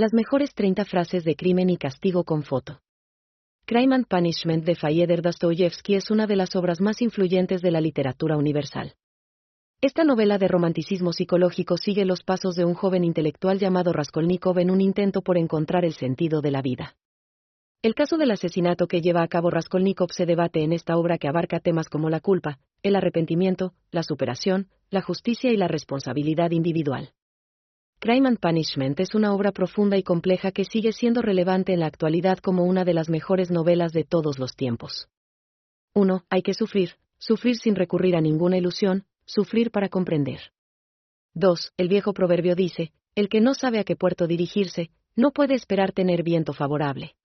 Las mejores 30 frases de crimen y castigo con foto. Crime and Punishment de Fyodor Dostoyevsky es una de las obras más influyentes de la literatura universal. Esta novela de romanticismo psicológico sigue los pasos de un joven intelectual llamado Raskolnikov en un intento por encontrar el sentido de la vida. El caso del asesinato que lleva a cabo Raskolnikov se debate en esta obra que abarca temas como la culpa, el arrepentimiento, la superación, la justicia y la responsabilidad individual. Crime and Punishment es una obra profunda y compleja que sigue siendo relevante en la actualidad como una de las mejores novelas de todos los tiempos. 1. Hay que sufrir, sufrir sin recurrir a ninguna ilusión, sufrir para comprender. 2. El viejo proverbio dice, el que no sabe a qué puerto dirigirse, no puede esperar tener viento favorable.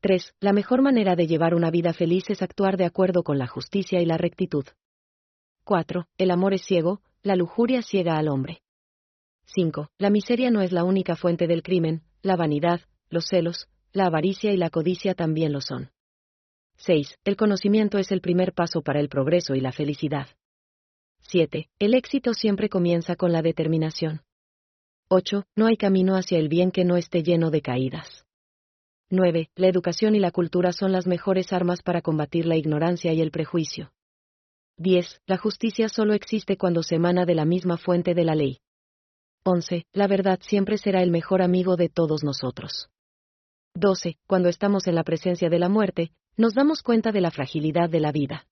3. La mejor manera de llevar una vida feliz es actuar de acuerdo con la justicia y la rectitud. 4. El amor es ciego, la lujuria ciega al hombre. 5. La miseria no es la única fuente del crimen, la vanidad, los celos, la avaricia y la codicia también lo son. 6. El conocimiento es el primer paso para el progreso y la felicidad. 7. El éxito siempre comienza con la determinación. 8. No hay camino hacia el bien que no esté lleno de caídas. 9. La educación y la cultura son las mejores armas para combatir la ignorancia y el prejuicio. 10. La justicia solo existe cuando se emana de la misma fuente de la ley. 11. La verdad siempre será el mejor amigo de todos nosotros. 12. Cuando estamos en la presencia de la muerte, nos damos cuenta de la fragilidad de la vida.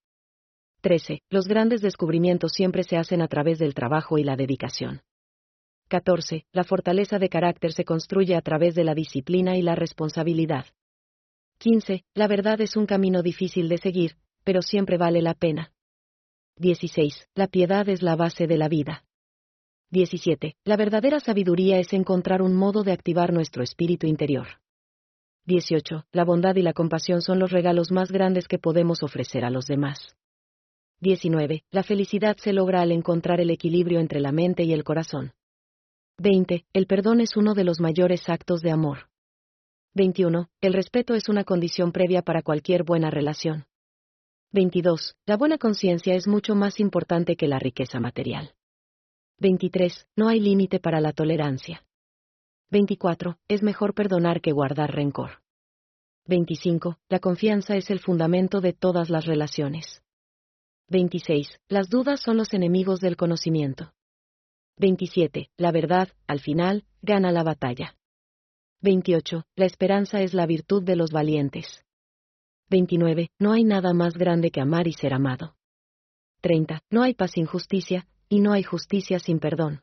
13. Los grandes descubrimientos siempre se hacen a través del trabajo y la dedicación. 14. La fortaleza de carácter se construye a través de la disciplina y la responsabilidad. 15. La verdad es un camino difícil de seguir, pero siempre vale la pena. 16. La piedad es la base de la vida. 17. La verdadera sabiduría es encontrar un modo de activar nuestro espíritu interior. 18. La bondad y la compasión son los regalos más grandes que podemos ofrecer a los demás. 19. La felicidad se logra al encontrar el equilibrio entre la mente y el corazón. 20. El perdón es uno de los mayores actos de amor. 21. El respeto es una condición previa para cualquier buena relación. 22. La buena conciencia es mucho más importante que la riqueza material. 23. No hay límite para la tolerancia. 24. Es mejor perdonar que guardar rencor. 25. La confianza es el fundamento de todas las relaciones. 26. Las dudas son los enemigos del conocimiento. 27. La verdad, al final, gana la batalla. 28. La esperanza es la virtud de los valientes. 29. No hay nada más grande que amar y ser amado. 30. No hay paz sin justicia, y no hay justicia sin perdón.